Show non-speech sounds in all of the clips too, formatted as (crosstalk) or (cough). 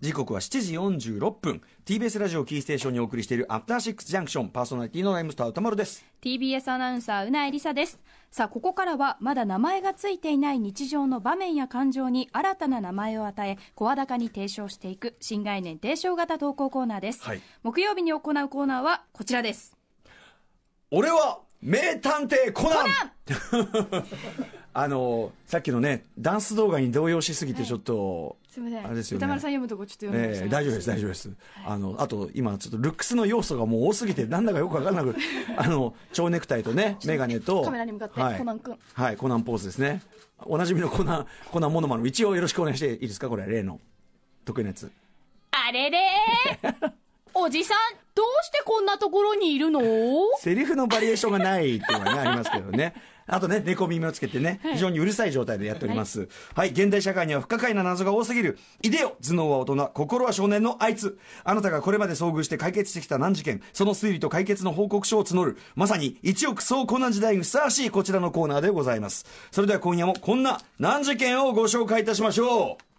時刻は7時46分。TBS ラジオキーステーションにお送りしているアフターシックスジャンクションパーソナリティのライムスター歌丸です。TBS アナウンサーうなえりさです。さあここからはまだ名前がついていない日常の場面や感情に新たな名前を与え声高に提唱していく新概念提唱型投稿コーナーです、はい。木曜日に行うコーナーはこちらです。俺は名探偵コナン。(laughs) あのさっきのねダンス動画に動揺しすぎてちょっと、(laughs) すみません。あれですよね。歌丸さん読むとこちょっと読んでました、ええ大丈夫です大丈夫です、あのあと今ちょっとルックスの要素がもう多すぎてなんだかよく分からなく (laughs) あの蝶ネクタイとね眼鏡とカメラに向かってはい、コナン君。はいコナンポーズですね。おなじみのコナンコナンモノマネ一応よろしくお願いしていいですか？これ例の。得意なやつ。あれれーおじさんどうしてこんなところにいるの？セリフのバリエーションがないっていうのはね、ありますけどね。あとね、猫耳をつけてね、非常にうるさい状態でやっております。はい、現代社会には不可解な謎が多すぎる。いでよ頭脳は大人、心は少年のあいつ。あなたがこれまで遭遇して解決してきた難事件、その推理と解決の報告書を募る。まさに一億総コナン時代にふさわしいこちらのコーナーでございます。それでは今夜もこんな難事件をご紹介いたしましょう。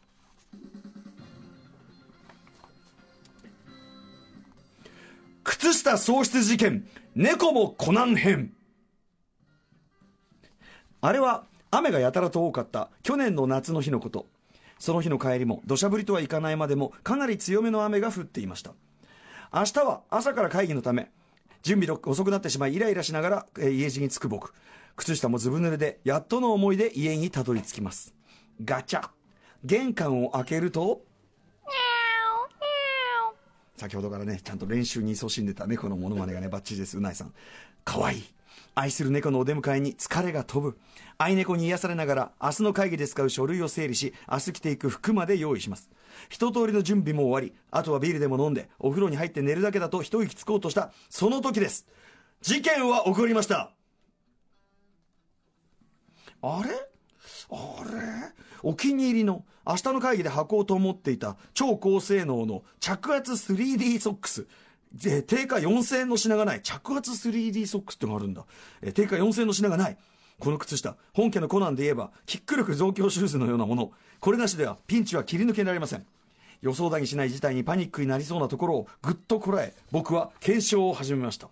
靴下喪失事件、猫もコナン編。あれは雨がやたらと多かった去年の夏の日のこと。その日の帰りも土砂降りとはいかないまでもかなり強めの雨が降っていました。明日は朝から会議のため、準備が遅くなってしまいイライラしながら、え家路に着く僕。靴下もずぶ濡れで、やっとの思いで家にたどり着きます。ガチャ。玄関を開けると、先ほどからね、ちゃんと練習に勤しんでた猫のモノマネがね、バッチリです、うないさん。かわいい。愛する猫のお出迎えに疲れが飛ぶ。愛猫に癒されながら、明日の会議で使う書類を整理し、明日着ていく服まで用意します。一通りの準備も終わり、あとはビールでも飲んで、お風呂に入って寝るだけだと一息つこうとした、その時です。事件は起こりました。あれ？あれ？お気に入りの明日の会議で履こうと思っていた超高性能の着圧 3D ソックス。定価4000円の品がない着圧 3D ソックスってのがあるんだ。え定価4000円の品がない。この靴下、本家のコナンで言えば、キック力増強シューズのようなもの。これなしではピンチは切り抜けられません。予想だにしない事態にパニックになりそうなところをぐっとこらえ、僕は検証を始めました。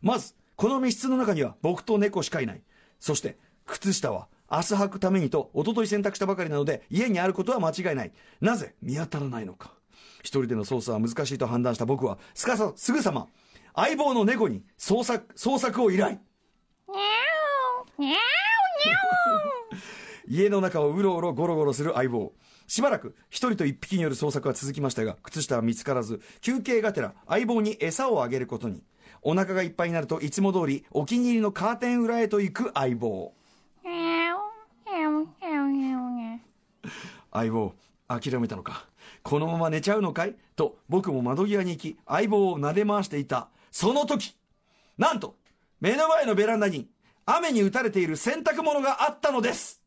まず、この密室の中には僕と猫しかいない。そして、靴下は明日履くためにと、一昨日洗濯したばかりなので、家にあることは間違いない。なぜ見当たらないのか。一人での捜査は難しいと判断した僕は、すかさ、すぐさま、相棒の猫に捜索、捜索を依頼。(laughs) 家の中をうろうろゴロゴロする相棒。しばらく一人と一匹による捜索は続きましたが、靴下は見つからず、休憩がてら相棒に餌をあげることに。お腹がいっぱいになるといつも通りお気に入りのカーテン裏へと行く相棒。相棒、諦めたのか。このまま寝ちゃうのかい？と僕も窓際に行き、相棒を撫で回していた。その時、なんと、目の前のベランダに雨に打たれている洗濯物があったのです。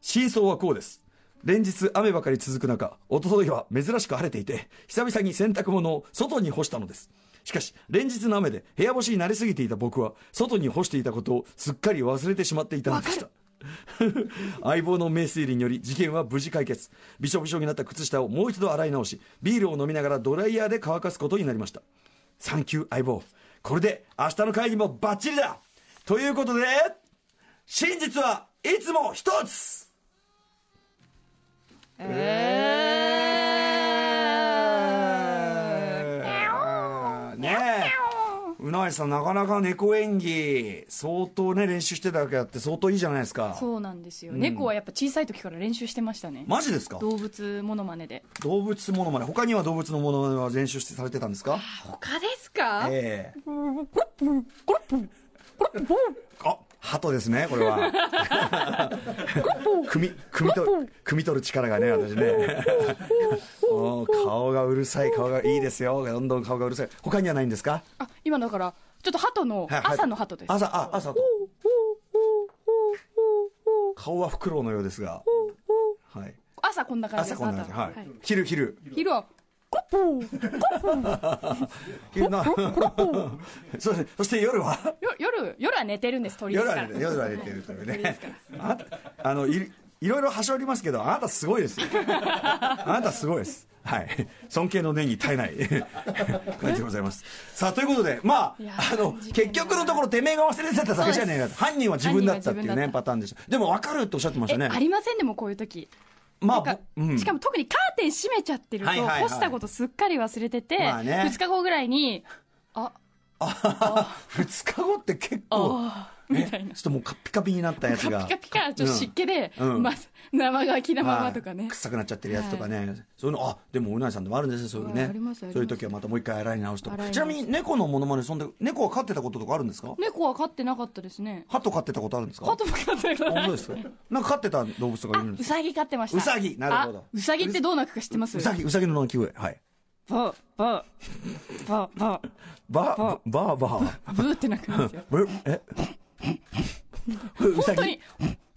真相はこうです。連日雨ばかり続く中、一昨日は珍しく晴れていて、久々に洗濯物を外に干したのです。しかし、連日の雨で部屋干しになりすぎていた僕は、外に干していたことをすっかり忘れてしまっていたのでした。(laughs) 相棒の名推理により事件は無事解決。びしょびしょになった靴下をもう一度洗い直しビールを飲みながらドライヤーで乾かすことになりました。サンキュー相棒これで明日の会議もバッチリだ。ということで真実はいつも一つ。えー。うなえさんなかなか猫演技相当ね練習してただけあって相当いいじゃないですか。そうなんですよ、猫はやっぱ小さい時から練習してましたね。マジですか？動物モノマネで。動物ものまね他には動物のものまねは練習してされてたんですか？他ですか、ええ。あ鳩ですねこれは。組み組み取る組み取る力がね私ね。(laughs) 顔がうるさい顔がいいですよ。どんどん顔がうるさい。他にはないんですか？あ今だからちょっと鳩の朝の鳩です、朝あ朝と。顔はフクロウのようですが。はい。朝こんな感じです。朝こんな感じ。はい。はい。昼昼。昼はコッ (laughs) な。(laughs) そそして夜は？よ夜夜は寝てるんです鳥で夜すから。は夜は寝てるというね。(laughs) あのいいろいろはしょりますけどあなたすごいですよ。あなたすごいですはい。尊敬の念に耐えない。感じでございます。さあということでまああの結局のところてめえが忘れてただけじゃねえかと。犯人は自分だったっていうねパターンでした。でも分かるっておっしゃってましたね。えありませんでもこういう時。まあうん。しかも特にカーテン閉めちゃってると、はいはいはい干したことすっかり忘れてて、まあね。2日後ぐらいにあ2日後って結構みたいな。ねちょっともうカッピカピになったやつが。ピカピカちょっと湿気で、うん。うん。まあ、生乾きなままとかね、まあ臭くなっちゃってるやつとかね、そういうのあでもうなぎさんでもあるんですねそういうね。そういう時はまたもう一回洗い直すとか。ちなみに猫のものまねそんで猫は飼ってたこととかあるんですか？猫は飼ってなかったですね。鳩飼ってたことあるんですか？鳩も飼ってなかった。本当ですか？なんか飼ってた動物とかいるんですか？うさぎ飼ってました。うさぎなるほど。あうさぎってどう鳴くか知ってます？うさぎうさぎの鳴き声。はい。バーバーバーバーバーバーバーブーって鳴くんですよ。ブえ？本当に。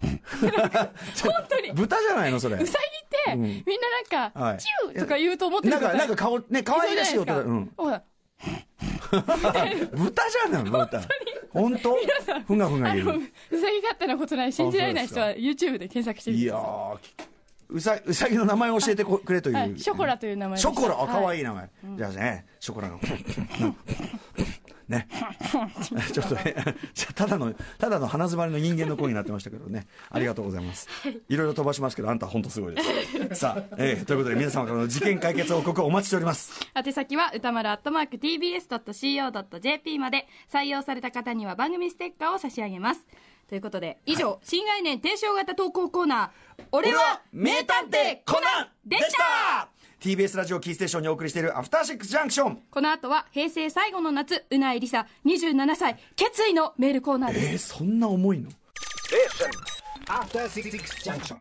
(laughs) 本当に。豚じゃないのそれ。うさぎって、みんななんか、はい。チューとか言うと思ってるなんかなんか顔ね可愛らしい音だだう (laughs) 豚じゃないの豚。本当？ふがふがあのいるうさぎ飼ってなことない信じられない人あは YouTube で検索してみてい。やーうさうさぎの名前を教えてこくれという、はい。ショコラという名前ショコラ？あ可愛いい。名前、じゃあねショコラがね。(laughs) ちょっとね (laughs) ただのただの鼻詰まりの人間の声になってましたけどね。ありがとうございます。い。ろいろ飛ばしますけどあんた本当すごいです。さあ、えーということで皆様からの事件解決報告をお待ちしております。宛先は歌丸アットマーク TBS.CO.JP まで。採用された方には番組ステッカーを差し上げます。ということで以上、新概念提唱型投稿コーナー。俺は名探偵コナンでした TBS ラジオキーステーションにお送りしているアフターシックスジャンクション。この後は平成最後の夏うないりさ27歳決意のメールコーナーです。えー、そんな重いの？After Six Junction.